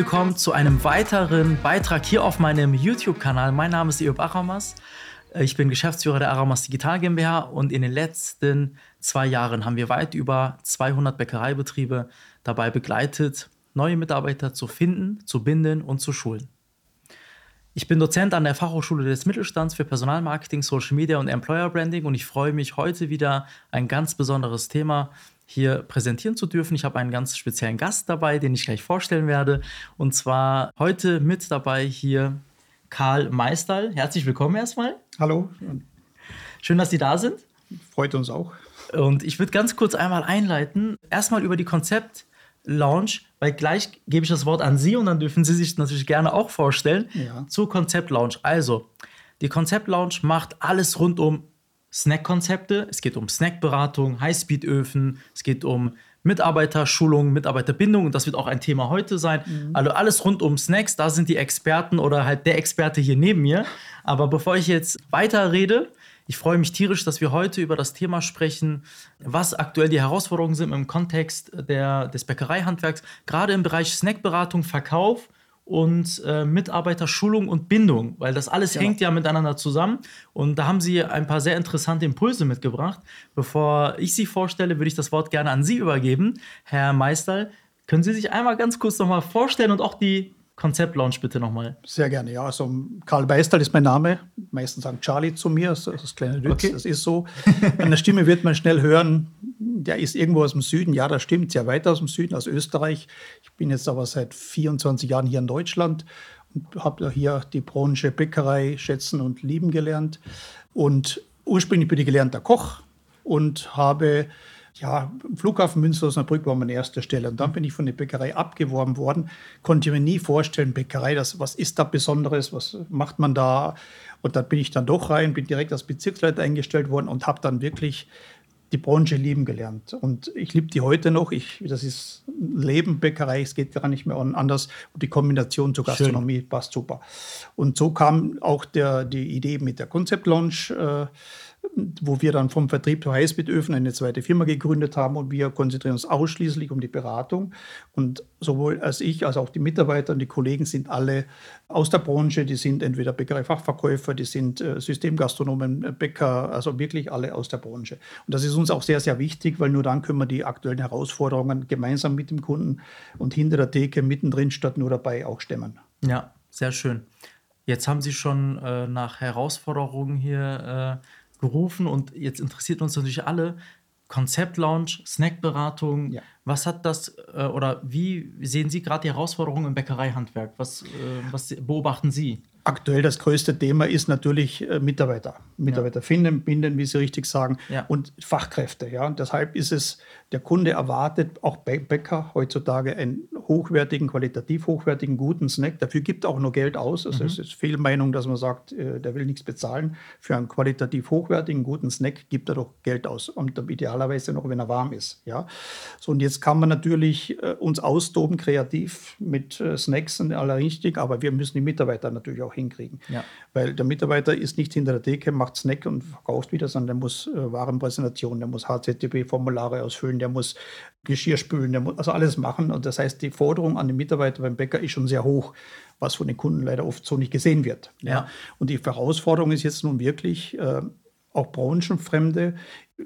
Willkommen zu einem weiteren Beitrag hier auf meinem YouTube-Kanal. Mein Name ist Eob Aramas. Ich bin Geschäftsführer der Aramas Digital GmbH und in den letzten zwei Jahren haben wir weit über 200 Bäckereibetriebe dabei begleitet, neue Mitarbeiter zu finden, zu binden und zu schulen. Ich bin Dozent an der Fachhochschule des Mittelstands für Personalmarketing, Social Media und Employer Branding und ich freue mich heute wieder ein ganz besonderes Thema hier präsentieren zu dürfen. Ich habe einen ganz speziellen Gast dabei, den ich gleich vorstellen werde. Und zwar heute mit dabei hier Karl Meisterl. Herzlich willkommen erstmal. Hallo. Schön, dass Sie da sind. Freut uns auch. Und ich würde ganz kurz einmal einleiten. Erstmal über die Konzept Launch, weil gleich gebe ich das Wort an Sie und dann dürfen Sie sich natürlich gerne auch vorstellen ja. zur Konzept Launch. Also, die Konzept Launch macht alles rund um Snack-Konzepte, es geht um Snackberatung, Highspeed-Öfen, es geht um Mitarbeiterschulung, Mitarbeiterbindung und das wird auch ein Thema heute sein. Mhm. Also alles rund um Snacks, da sind die Experten oder halt der Experte hier neben mir. Aber bevor ich jetzt weiter rede, ich freue mich tierisch, dass wir heute über das Thema sprechen, was aktuell die Herausforderungen sind im Kontext der, des Bäckereihandwerks, gerade im Bereich Snackberatung, Verkauf und äh, Mitarbeiterschulung und Bindung, weil das alles ja. hängt ja miteinander zusammen. Und da haben Sie ein paar sehr interessante Impulse mitgebracht. Bevor ich Sie vorstelle, würde ich das Wort gerne an Sie übergeben. Herr Meister, können Sie sich einmal ganz kurz nochmal vorstellen und auch die Konzept-Launch bitte nochmal. Sehr gerne, ja. Also Karl Beistal ist mein Name. Meistens sagen Charlie zu mir, das ist das kleine Witz, okay. das ist so. An der Stimme wird man schnell hören, der ist irgendwo aus dem Süden. Ja, das stimmt, sehr weit aus dem Süden, aus Österreich. Ich bin jetzt aber seit 24 Jahren hier in Deutschland und habe hier die Branche Bäckerei schätzen und lieben gelernt. Und ursprünglich bin ich gelernter Koch und habe ja, Flughafen Münster Osnabrück war meine erste Stelle. Und dann bin ich von der Bäckerei abgeworben worden. Konnte mir nie vorstellen, Bäckerei, das, was ist da Besonderes, was macht man da? Und dann bin ich dann doch rein, bin direkt als Bezirksleiter eingestellt worden und habe dann wirklich die Branche lieben gelernt. Und ich liebe die heute noch. Ich, das ist Leben, Bäckerei, es geht gar nicht mehr anders. Und die Kombination zur Gastronomie Schön. passt super. Und so kam auch der, die Idee mit der Concept Launch. Äh, wo wir dann vom Vertrieb zu Highspeed-Öfen eine zweite Firma gegründet haben und wir konzentrieren uns ausschließlich um die Beratung. Und sowohl als ich als auch die Mitarbeiter und die Kollegen sind alle aus der Branche, die sind entweder Bäckerei-Fachverkäufer, die sind äh, Systemgastronomen, äh, Bäcker, also wirklich alle aus der Branche. Und das ist uns auch sehr, sehr wichtig, weil nur dann können wir die aktuellen Herausforderungen gemeinsam mit dem Kunden und hinter der Theke mittendrin statt nur dabei auch stemmen. Ja, sehr schön. Jetzt haben Sie schon äh, nach Herausforderungen hier äh, gerufen und jetzt interessiert uns natürlich alle, Konzeptlaunch, Snackberatung. Ja. Was hat das äh, oder wie sehen Sie gerade die Herausforderungen im Bäckereihandwerk? Was, äh, was beobachten Sie? Aktuell das größte Thema ist natürlich äh, Mitarbeiter. Mitarbeiter ja. finden, binden, wie Sie richtig sagen, ja. und Fachkräfte. Ja. Und deshalb ist es, der Kunde erwartet auch bei Bäcker heutzutage einen hochwertigen, qualitativ hochwertigen, guten Snack. Dafür gibt er auch nur Geld aus. Also mhm. es ist viel Meinung, dass man sagt, äh, der will nichts bezahlen. Für einen qualitativ hochwertigen, guten Snack gibt er doch Geld aus. Und idealerweise noch, wenn er warm ist. Ja. So, und jetzt kann man natürlich äh, uns austoben, kreativ mit Snacks und aller richtig, aber wir müssen die Mitarbeiter natürlich auch auch hinkriegen. Ja. Weil der Mitarbeiter ist nicht hinter der Theke, macht Snack und verkauft wieder, sondern der muss äh, Warenpräsentation, der muss HZTP-Formulare ausfüllen, der muss Geschirr spülen, der muss also alles machen. Und das heißt, die Forderung an den Mitarbeiter beim Bäcker ist schon sehr hoch, was von den Kunden leider oft so nicht gesehen wird. Ja. ja. Und die Herausforderung ist jetzt nun wirklich, äh, auch Branchenfremde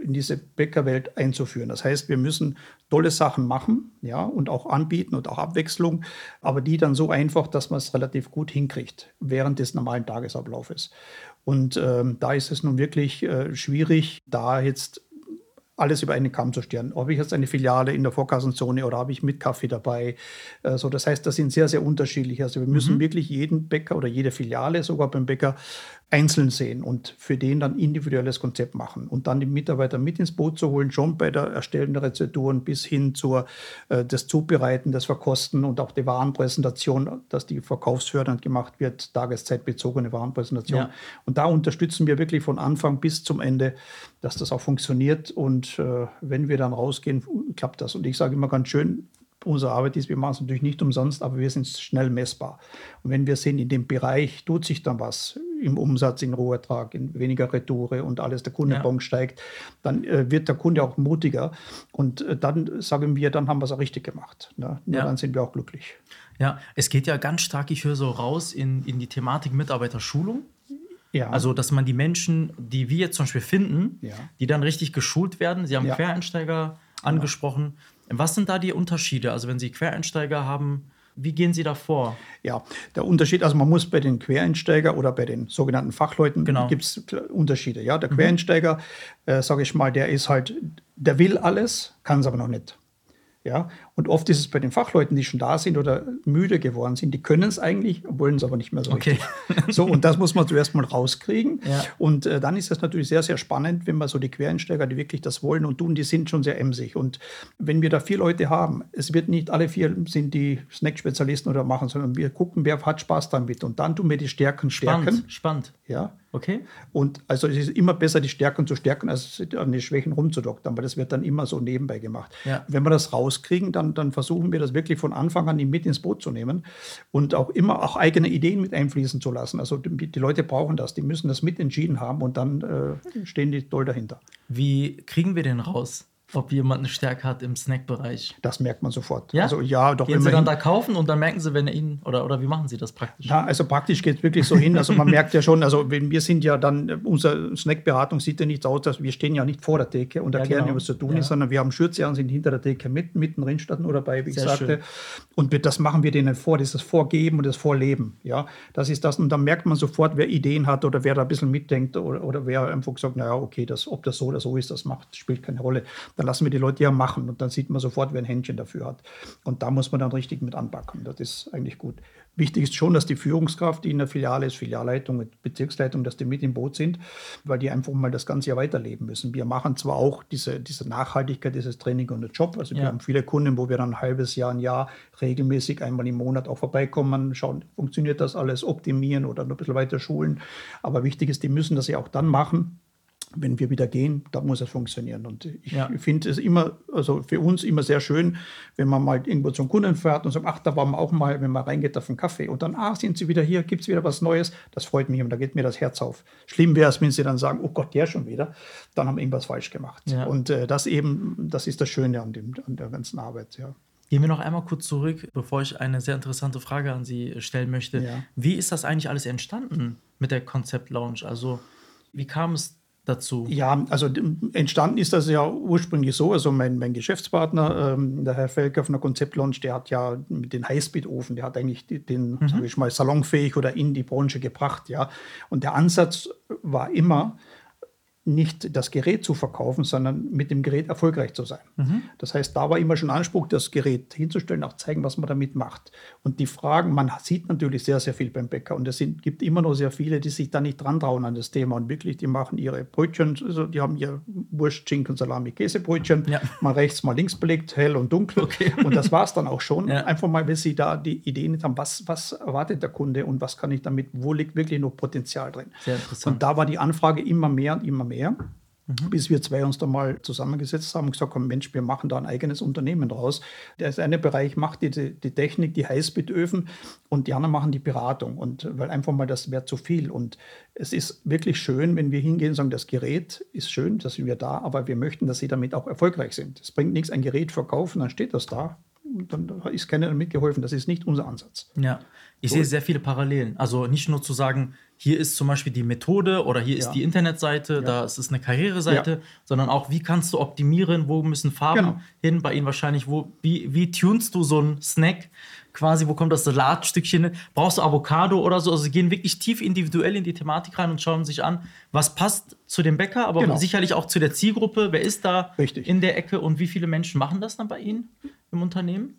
in diese Bäckerwelt einzuführen. Das heißt, wir müssen tolle Sachen machen, ja, und auch anbieten und auch Abwechslung, aber die dann so einfach, dass man es relativ gut hinkriegt während des normalen Tagesablaufes. Und ähm, da ist es nun wirklich äh, schwierig, da jetzt alles über einen Kamm zu stellen. Habe ich jetzt eine Filiale in der Vorkassenzone oder habe ich mit Kaffee dabei? Äh, so, das heißt, das sind sehr, sehr unterschiedlich. Also wir müssen mhm. wirklich jeden Bäcker oder jede Filiale sogar beim Bäcker einzeln sehen und für den dann individuelles Konzept machen und dann die Mitarbeiter mit ins Boot zu holen, schon bei der Erstellen der Rezepturen bis hin zur äh, das Zubereiten, das Verkosten und auch die Warenpräsentation, dass die verkaufsfördernd gemacht wird, tageszeitbezogene Warenpräsentation. Ja. Und da unterstützen wir wirklich von Anfang bis zum Ende, dass das auch funktioniert und äh, wenn wir dann rausgehen, klappt das. Und ich sage immer ganz schön, unsere Arbeit ist, wir machen es natürlich nicht umsonst, aber wir sind schnell messbar. Und wenn wir sehen, in dem Bereich tut sich dann was, im Umsatz, in Rohertrag, in weniger Retoure und alles, der Kunde ja. steigt, dann äh, wird der Kunde auch mutiger. Und äh, dann sagen wir, dann haben wir es auch richtig gemacht. Ne? Nur ja. dann sind wir auch glücklich. Ja, es geht ja ganz stark, ich höre so raus in, in die Thematik Mitarbeiterschulung. Ja. Also, dass man die Menschen, die wir jetzt zum Beispiel finden, ja. die dann richtig geschult werden. Sie haben. Quereinsteiger angesprochen. Was sind da die Unterschiede? Also, wenn Sie Quereinsteiger haben, wie gehen Sie da vor? Ja, der Unterschied, also man muss bei den Quereinsteiger oder bei den sogenannten Fachleuten genau. gibt es Unterschiede. Ja, der mhm. Quereinsteiger, äh, sage ich mal, der ist halt, der will alles, kann es aber noch nicht. Ja, und oft ist es bei den Fachleuten, die schon da sind oder müde geworden sind, die können es eigentlich, wollen es aber nicht mehr so okay. richtig. So, und das muss man zuerst mal rauskriegen. Ja. Und äh, dann ist es natürlich sehr, sehr spannend, wenn man so die Quereinsteiger, die wirklich das wollen und tun, die sind schon sehr emsig. Und wenn wir da vier Leute haben, es wird nicht alle vier sind die Snack-Spezialisten oder machen, sondern wir gucken, wer hat Spaß damit. Und dann tun wir die Stärken stärken. Spannend, spannend. Ja. Okay. Und also es ist immer besser, die Stärken zu stärken, als an die Schwächen rumzudoktern, weil das wird dann immer so nebenbei gemacht. Ja. Wenn wir das rauskriegen, dann, dann versuchen wir das wirklich von Anfang an mit ins Boot zu nehmen und auch immer auch eigene Ideen mit einfließen zu lassen. Also die, die Leute brauchen das, die müssen das mit entschieden haben und dann äh, stehen die toll dahinter. Wie kriegen wir den raus? Ob jemand eine Stärke hat im Snackbereich. Das merkt man sofort. Ja? Also ja, doch. Gehen Sie dann da kaufen und dann merken Sie, wenn er Ihnen oder, oder wie machen Sie das praktisch? Ja, also praktisch geht es wirklich so hin. Also man merkt ja schon, also wir sind ja dann, unsere Snackberatung sieht ja nicht aus, dass wir stehen ja nicht vor der Theke und erklären, ja, genau. was zu tun ja. ist, sondern wir haben Schürze an, sind hinter der Theke mit, mittendrin statt nur dabei, wie Sehr ich sagte. Schön. Und das machen wir denen vor, das ist das Vorgeben und das Vorleben. Ja, das ist das. Und dann merkt man sofort, wer Ideen hat oder wer da ein bisschen mitdenkt oder, oder wer einfach sagt, naja, okay, das, ob das so oder so ist, das macht, spielt keine Rolle. Dann lassen wir die Leute ja machen und dann sieht man sofort, wer ein Händchen dafür hat. Und da muss man dann richtig mit anpacken. Das ist eigentlich gut. Wichtig ist schon, dass die Führungskraft, die in der Filiale ist, Filialleitung, Bezirksleitung, dass die mit im Boot sind, weil die einfach mal das ganze Jahr weiterleben müssen. Wir machen zwar auch diese, diese Nachhaltigkeit, dieses Training und der Job. Also wir haben viele Kunden, wo wir dann ein halbes Jahr, ein Jahr regelmäßig einmal im Monat auch vorbeikommen, schauen, funktioniert das alles, optimieren oder noch ein bisschen weiter schulen. Aber wichtig ist, die müssen das ja auch dann machen, wenn wir wieder gehen, da muss es funktionieren. Und ich ja. finde es immer, also für uns immer sehr schön, wenn man mal irgendwo zum Kunden fährt und sagt, ach, da waren wir auch mal, wenn man reingeht auf einen Kaffee und dann, ah, sind Sie wieder hier, gibt es wieder was Neues? Das freut mich und da geht mir das Herz auf. Schlimm wäre es, wenn Sie dann sagen, oh Gott, der schon wieder, dann haben wir irgendwas falsch gemacht. Ja. Und äh, das eben, das ist das Schöne an, dem, an der ganzen Arbeit, ja. Gehen wir noch einmal kurz zurück, bevor ich eine sehr interessante Frage an Sie stellen möchte. Ja. Wie ist das eigentlich alles entstanden mit der Konzept Lounge? Also, wie kam es dazu? Ja, also entstanden ist das ja ursprünglich so. Also mein, mein Geschäftspartner, ähm, der Herr Felker von der Konzept Launch, der hat ja mit den Highspeed-Ofen, der hat eigentlich den, mhm. sage ich mal, salonfähig oder in die Branche gebracht, ja. Und der Ansatz war immer, nicht das Gerät zu verkaufen, sondern mit dem Gerät erfolgreich zu sein. Mhm. Das heißt, da war immer schon Anspruch, das Gerät hinzustellen, auch zeigen, was man damit macht. Und die Fragen, man sieht natürlich sehr, sehr viel beim Bäcker und es sind, gibt immer noch sehr viele, die sich da nicht dran trauen an das Thema und wirklich, die machen ihre Brötchen, also die haben ihr Wurst, Schinken, Salami, Käsebrötchen, ja. mal rechts, mal links belegt, hell und dunkel. Okay. Und das war es dann auch schon. Ja. Einfach mal, wenn sie da die Ideen haben, was, was erwartet der Kunde und was kann ich damit, wo liegt wirklich noch Potenzial drin. Sehr interessant. Und da war die Anfrage immer mehr und immer mehr mehr. Mhm. Bis wir zwei uns da mal zusammengesetzt haben und gesagt haben, Mensch, wir machen da ein eigenes Unternehmen draus. Der eine Bereich macht die, die Technik, die Highspeed-Öfen und die anderen machen die Beratung. Und weil einfach mal das wäre zu viel. Und es ist wirklich schön, wenn wir hingehen und sagen, das Gerät ist schön, da sind wir da, aber wir möchten, dass sie damit auch erfolgreich sind. Es bringt nichts, ein Gerät verkaufen, dann steht das da. Dann ist keiner damit geholfen. Das ist nicht unser Ansatz. Ja, ich so. sehe sehr viele Parallelen. Also nicht nur zu sagen, hier ist zum Beispiel die Methode oder hier ist die Internetseite, ja. da ist es eine Karriereseite, ja. sondern auch, wie kannst du optimieren, wo müssen Farben genau. hin, bei Ihnen wahrscheinlich, wo, wie, wie tunst du so einen Snack quasi, wo kommt das Salatstückchen hin, brauchst du Avocado oder so, also sie gehen wirklich tief individuell in die Thematik rein und schauen sich an, was passt zu dem Bäcker, aber genau. sicherlich auch zu der Zielgruppe, wer ist da Richtig. in der Ecke und wie viele Menschen machen das dann bei Ihnen im Unternehmen?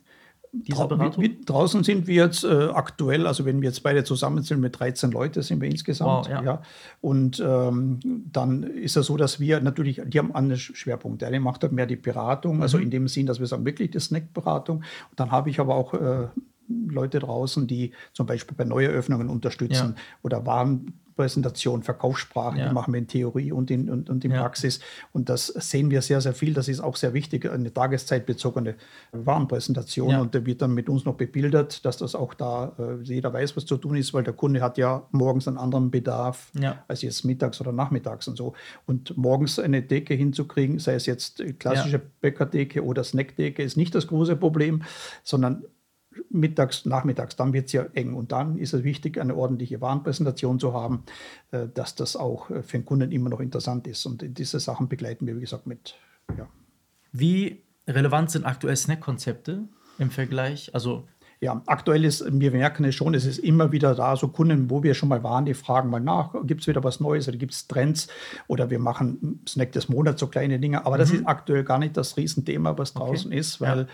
Diese Beratung? Wie, wie, draußen sind wir jetzt äh, aktuell, also wenn wir jetzt beide zusammen sind, mit 13 Leute sind wir insgesamt. Wow, ja. ja. Und ähm, dann ist es so, dass wir natürlich, die haben andere Schwerpunkte. Der eine macht halt mehr die Beratung, also mhm. in dem Sinn, dass wir sagen, wirklich die Snackberatung. Und dann habe ich aber auch äh, Leute draußen, die zum Beispiel bei Neueröffnungen unterstützen ja. oder Waren Warenpräsentation, Verkaufssprachen, ja. die machen wir in Theorie und in, und, und in ja. Praxis. Und das sehen wir sehr, sehr viel. Das ist auch sehr wichtig, eine tageszeitbezogene Warenpräsentation. Ja. Und da wird dann mit uns noch bebildert, dass das auch da äh, jeder weiß, was zu tun ist, weil der Kunde hat ja morgens einen anderen Bedarf als jetzt mittags oder nachmittags und so. Und morgens eine Decke hinzukriegen, sei es jetzt klassische Bäckerdecke oder Snackdecke, ist nicht das große Problem, sondern mittags, nachmittags, dann wird es ja eng. Und dann ist es wichtig, eine ordentliche Warenpräsentation zu haben, äh, dass das auch äh, für den Kunden immer noch interessant ist. Und diese Sachen begleiten wir, wie gesagt, mit. Ja. Wie relevant sind aktuell Snack-Konzepte im Vergleich? Also ja, aktuell ist, wir merken es schon, es ist immer wieder da, so Kunden, wo wir schon mal waren, die fragen mal nach, gibt es wieder was Neues oder gibt es Trends oder wir machen Snack des Monats, so kleine Dinge. Aber mhm. das ist aktuell gar nicht das Riesenthema, was draußen okay. ist, weil ja.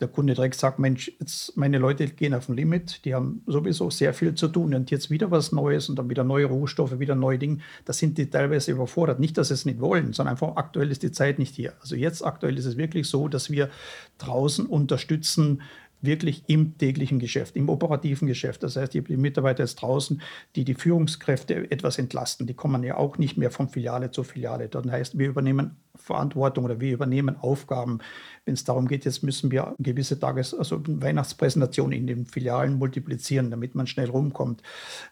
der Kunde direkt sagt, Mensch, jetzt meine Leute gehen auf ein Limit, die haben sowieso sehr viel zu tun und jetzt wieder was Neues und dann wieder neue Rohstoffe, wieder neue Dinge. Da sind die teilweise überfordert. Nicht, dass sie es nicht wollen, sondern einfach aktuell ist die Zeit nicht hier. Also jetzt aktuell ist es wirklich so, dass wir draußen unterstützen, wirklich im täglichen Geschäft, im operativen Geschäft. Das heißt, die Mitarbeiter jetzt draußen, die die Führungskräfte etwas entlasten, die kommen ja auch nicht mehr von Filiale zu Filiale. Das heißt, wir übernehmen Verantwortung oder wir übernehmen Aufgaben wenn es darum geht, jetzt müssen wir gewisse Tages-, also Weihnachtspräsentationen in den Filialen multiplizieren, damit man schnell rumkommt.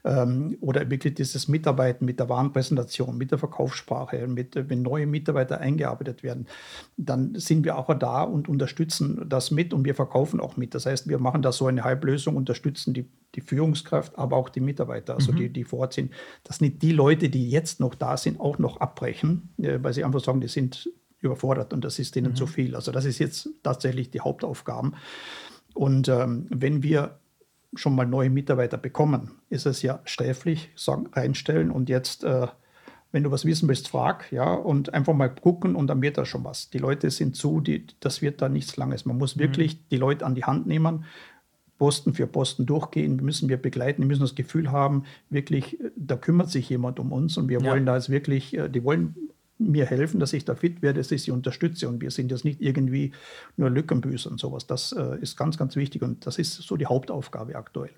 Ähm, oder wirklich dieses Mitarbeiten mit der Warenpräsentation, mit der Verkaufssprache, mit, wenn neue Mitarbeiter eingearbeitet werden, dann sind wir auch da und unterstützen das mit und wir verkaufen auch mit. Das heißt, wir machen da so eine Halblösung, unterstützen die, die Führungskraft, aber auch die Mitarbeiter, also mhm. die, die vor Ort sind, dass nicht die Leute, die jetzt noch da sind, auch noch abbrechen, äh, weil sie einfach sagen, die sind überfordert und das ist denen mhm. zu viel. Also das ist jetzt tatsächlich die Hauptaufgaben. Und ähm, wenn wir schon mal neue Mitarbeiter bekommen, ist es ja sträflich, sagen, reinstellen und jetzt, äh, wenn du was wissen willst, frag, ja, und einfach mal gucken und dann wird da schon was. Die Leute sind zu, die, das wird da nichts Langes. Man muss mhm. wirklich die Leute an die Hand nehmen, Posten für Posten durchgehen, müssen wir begleiten, die müssen das Gefühl haben, wirklich, äh, da kümmert sich jemand um uns und wir ja. wollen da jetzt wirklich, äh, die wollen mir helfen, dass ich da fit werde, dass ich sie unterstütze. Und wir sind jetzt nicht irgendwie nur Lückenbüßer und sowas. Das äh, ist ganz, ganz wichtig und das ist so die Hauptaufgabe aktuell.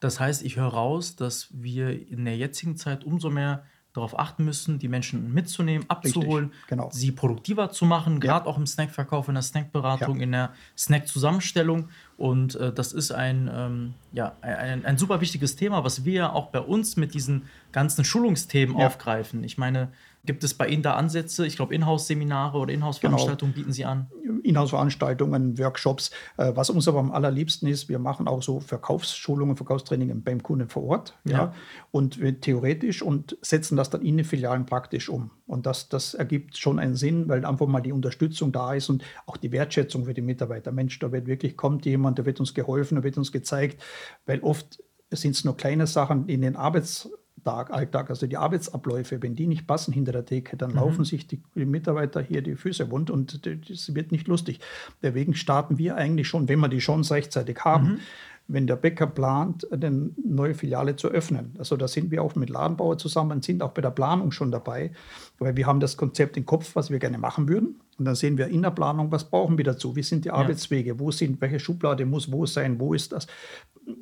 Das heißt, ich höre raus, dass wir in der jetzigen Zeit umso mehr darauf achten müssen, die Menschen mitzunehmen, abzuholen, genau. sie produktiver zu machen, gerade ja. auch im Snackverkauf, in der Snackberatung, ja. in der Snackzusammenstellung. Und äh, das ist ein, ähm, ja, ein, ein, super wichtiges Thema, was wir auch bei uns mit diesen ganzen Schulungsthemen ja. aufgreifen. Ich meine, Gibt es bei Ihnen da Ansätze? Ich glaube, Inhouse-Seminare oder Inhouse-Veranstaltungen genau. bieten Sie an? Inhouse-Veranstaltungen, Workshops. Äh, was uns aber am allerliebsten ist, wir machen auch so Verkaufsschulungen, Verkaufstraining beim Kunden vor Ort. Ja. ja. Und theoretisch und setzen das dann in den Filialen praktisch um. Und das, das ergibt schon einen Sinn, weil einfach mal die Unterstützung da ist und auch die Wertschätzung für die Mitarbeiter. Mensch, da wird wirklich, kommt jemand, da wird uns geholfen, da wird uns gezeigt, weil oft sind es nur kleine Sachen in den Arbeits- Tag, Alltag, also die Arbeitsabläufe, wenn die nicht passen hinter der Theke, dann mhm. laufen sich die Mitarbeiter hier die Füße wund und das wird nicht lustig. Deswegen starten wir eigentlich schon, wenn wir die schon rechtzeitig haben. Mhm wenn der Bäcker plant, eine neue Filiale zu öffnen. Also da sind wir auch mit Ladenbauer zusammen, sind auch bei der Planung schon dabei, weil wir haben das Konzept im Kopf, was wir gerne machen würden. Und dann sehen wir in der Planung, was brauchen wir dazu? Wie sind die ja. Arbeitswege? Wo sind, welche Schublade muss wo sein? Wo ist das?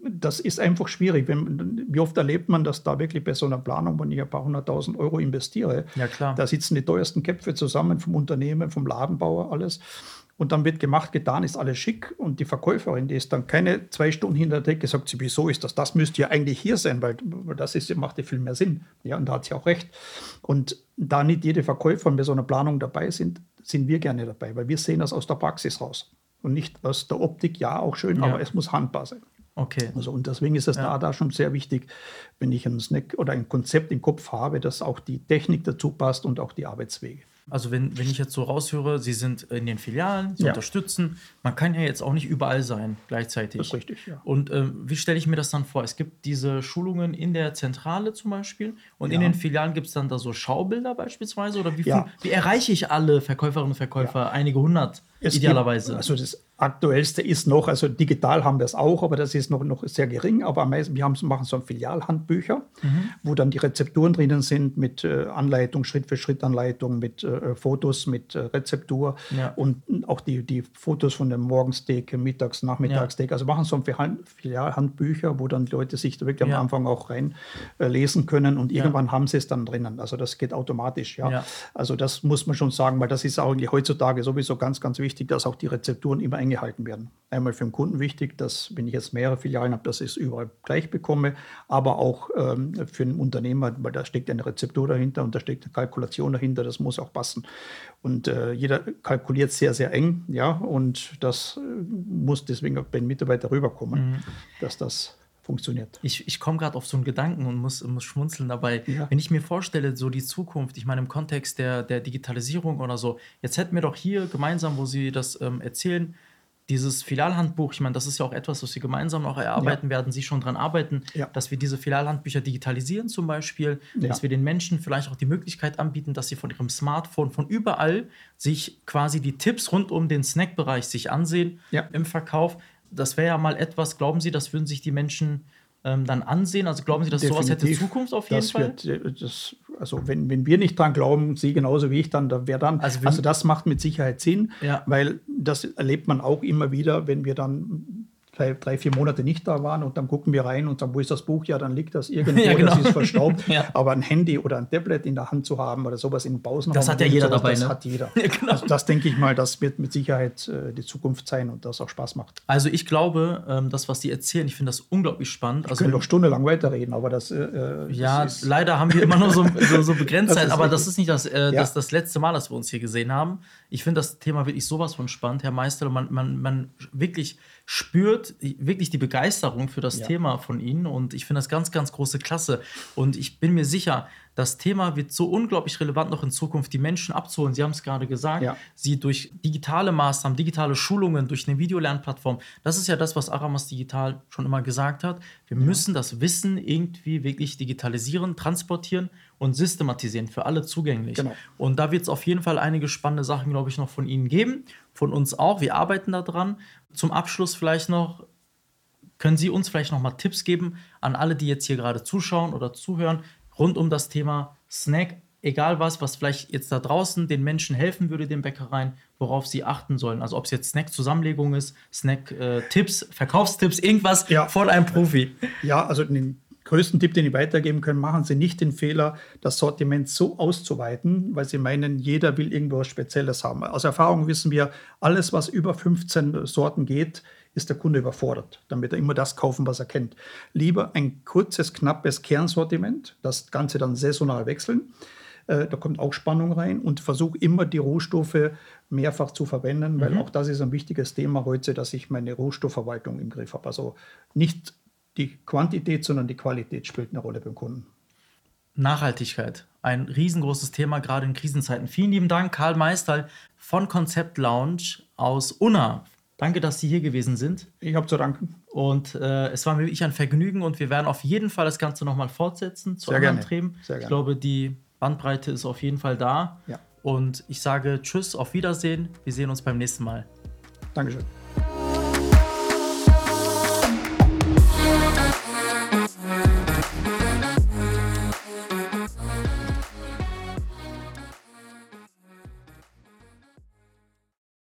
das ist einfach schwierig. Wenn, wie oft erlebt man das da wirklich bei so einer Planung, wenn ich ein paar hunderttausend Euro investiere? Ja, klar. Da sitzen die teuersten Köpfe zusammen vom Unternehmen, vom Ladenbauer, alles. Und dann wird gemacht, getan, ist alles schick. Und die Verkäuferin, die ist dann keine zwei Stunden hinter der Decke, sagt sie, wieso ist das? Das müsste ja eigentlich hier sein, weil, das ist, macht ja viel mehr Sinn. Ja, und da hat sie auch recht. Und da nicht jede Verkäuferin bei so einer Planung dabei sind, sind wir gerne dabei, weil wir sehen das aus der Praxis raus. Und nicht aus der Optik, ja, auch schön, ja. aber es muss handbar sein. Okay. Also, und deswegen ist es ja. da, da schon sehr wichtig, wenn ich ein Snack oder ein Konzept im Kopf habe, dass auch die Technik dazu passt und auch die Arbeitswege. Also wenn, wenn ich jetzt so raushöre, Sie sind in den Filialen, Sie ja. unterstützen. Man kann ja jetzt auch nicht überall sein gleichzeitig. Das ist richtig, ja. Und äh, wie stelle ich mir das dann vor? Es gibt diese Schulungen in der Zentrale zum Beispiel und ja. in den Filialen gibt es dann da so Schaubilder beispielsweise? Oder wie, viel, wie erreiche ich alle Verkäuferinnen und Verkäufer? Einige hundert es idealerweise. Gibt, also das aktuellste ist noch, also digital haben wir es auch, aber das ist noch, noch sehr gering. Aber am meisten, wir haben, machen so Filialhandbücher, mhm. wo dann die Rezepturen drinnen sind mit äh, Anleitung, Schritt für Schritt Anleitung, mit äh, Fotos, mit äh, Rezeptur ja. und auch die, die Fotos von dem Morgensteak, Mittags-, Nachmittagssteak. Ja. Also machen so Filialhandbücher, wo dann die Leute sich wirklich ja. am Anfang auch rein äh, lesen können und irgendwann haben sie es dann drinnen. Also das geht automatisch, ja. Also das muss man schon sagen, weil das ist eigentlich heutzutage sowieso ganz, ganz wichtig, dass auch die Rezepturen immer eng gehalten werden. Einmal für den Kunden wichtig, dass, wenn ich jetzt mehrere Filialen habe, dass ich es überall gleich bekomme, aber auch ähm, für den Unternehmer, weil da steckt eine Rezeptur dahinter und da steckt eine Kalkulation dahinter, das muss auch passen. Und äh, jeder kalkuliert sehr, sehr eng, ja, und das äh, muss deswegen auch bei den Mitarbeitern rüberkommen, mhm. dass das funktioniert. Ich, ich komme gerade auf so einen Gedanken und muss, muss schmunzeln dabei. Ja. Wenn ich mir vorstelle, so die Zukunft, ich meine im Kontext der, der Digitalisierung oder so, jetzt hätten wir doch hier gemeinsam, wo Sie das ähm, erzählen, dieses Filialhandbuch, ich meine, das ist ja auch etwas, was wir gemeinsam auch erarbeiten ja. werden, Sie schon daran arbeiten, ja. dass wir diese Filialhandbücher digitalisieren zum Beispiel, ja. dass wir den Menschen vielleicht auch die Möglichkeit anbieten, dass sie von ihrem Smartphone von überall sich quasi die Tipps rund um den Snackbereich sich ansehen im Verkauf das wäre ja mal etwas, glauben Sie, das würden sich die Menschen ähm, dann ansehen? Also glauben Sie, dass Definitiv, sowas hätte Zukunft auf jeden Fall? Wird, äh, das, also wenn, wenn wir nicht dran glauben, Sie genauso wie ich, dann da wäre dann. Also, also, das macht mit Sicherheit Sinn, ja. weil das erlebt man auch immer wieder, wenn wir dann drei, drei, vier Monate nicht da waren und dann gucken wir rein und sagen, wo ist das Buch? Ja, dann liegt das irgendwo, ja, genau. das ist verstaubt. ja. Aber ein Handy oder ein Tablet in der Hand zu haben oder sowas in Pausen. Das hat ja jeder sowas, dabei. Das ne? hat jeder. Ja, genau. also das denke ich mal, das wird mit Sicherheit äh, die Zukunft sein und das auch Spaß macht. Also ich glaube, ähm, das, was die erzählen, ich finde das unglaublich spannend. Also, wir können doch stundenlang weiterreden, aber das. Äh, äh ja, das leider haben wir immer nur so, so, so begrenzt Zeit, aber das ist nicht das, äh, das, das letzte Mal, dass wir uns hier gesehen haben. Ich finde das Thema wirklich sowas von spannend, Herr Meister. Man, man, man wirklich spürt wirklich die Begeisterung für das ja. Thema von Ihnen und ich finde das ganz, ganz große Klasse. Und ich bin mir sicher, das Thema wird so unglaublich relevant noch in Zukunft, die Menschen abzuholen. Sie haben es gerade gesagt, ja. sie durch digitale Maßnahmen, digitale Schulungen, durch eine Videolernplattform. Das ist ja das, was Aramas Digital schon immer gesagt hat. Wir ja. müssen das Wissen irgendwie wirklich digitalisieren, transportieren und systematisieren, für alle zugänglich. Genau. Und da wird es auf jeden Fall einige spannende Sachen, glaube ich, noch von Ihnen geben, von uns auch. Wir arbeiten daran. Zum Abschluss vielleicht noch, können Sie uns vielleicht noch mal Tipps geben an alle, die jetzt hier gerade zuschauen oder zuhören, rund um das Thema Snack, egal was, was vielleicht jetzt da draußen den Menschen helfen würde, den Bäckereien, worauf sie achten sollen. Also ob es jetzt Snack-Zusammenlegung ist, Snack-Tipps, Verkaufstipps, irgendwas ja. von einem Profi. Ja, also den größten Tipp, den ich weitergeben kann, machen Sie nicht den Fehler, das Sortiment so auszuweiten, weil Sie meinen, jeder will irgendwo was Spezielles haben. Aus Erfahrung wissen wir, alles, was über 15 Sorten geht, ist der Kunde überfordert. Wird er immer das kaufen, was er kennt. Lieber ein kurzes, knappes Kernsortiment, das Ganze dann saisonal wechseln. Äh, da kommt auch Spannung rein und versuche immer die Rohstoffe mehrfach zu verwenden, weil mhm. auch das ist ein wichtiges Thema heute, dass ich meine Rohstoffverwaltung im Griff habe. Also nicht die Quantität, sondern die Qualität spielt eine Rolle beim Kunden. Nachhaltigkeit, ein riesengroßes Thema, gerade in Krisenzeiten. Vielen lieben Dank, Karl Meister von Konzept Lounge aus Unna. Danke, dass Sie hier gewesen sind. Ich habe zu danken. Und äh, es war mir wirklich ein Vergnügen und wir werden auf jeden Fall das Ganze nochmal fortsetzen zu Sehr anderen gerne. Themen. Sehr gerne. Ich glaube, die Bandbreite ist auf jeden Fall da. Ja. Und ich sage Tschüss, auf Wiedersehen. Wir sehen uns beim nächsten Mal. Dankeschön.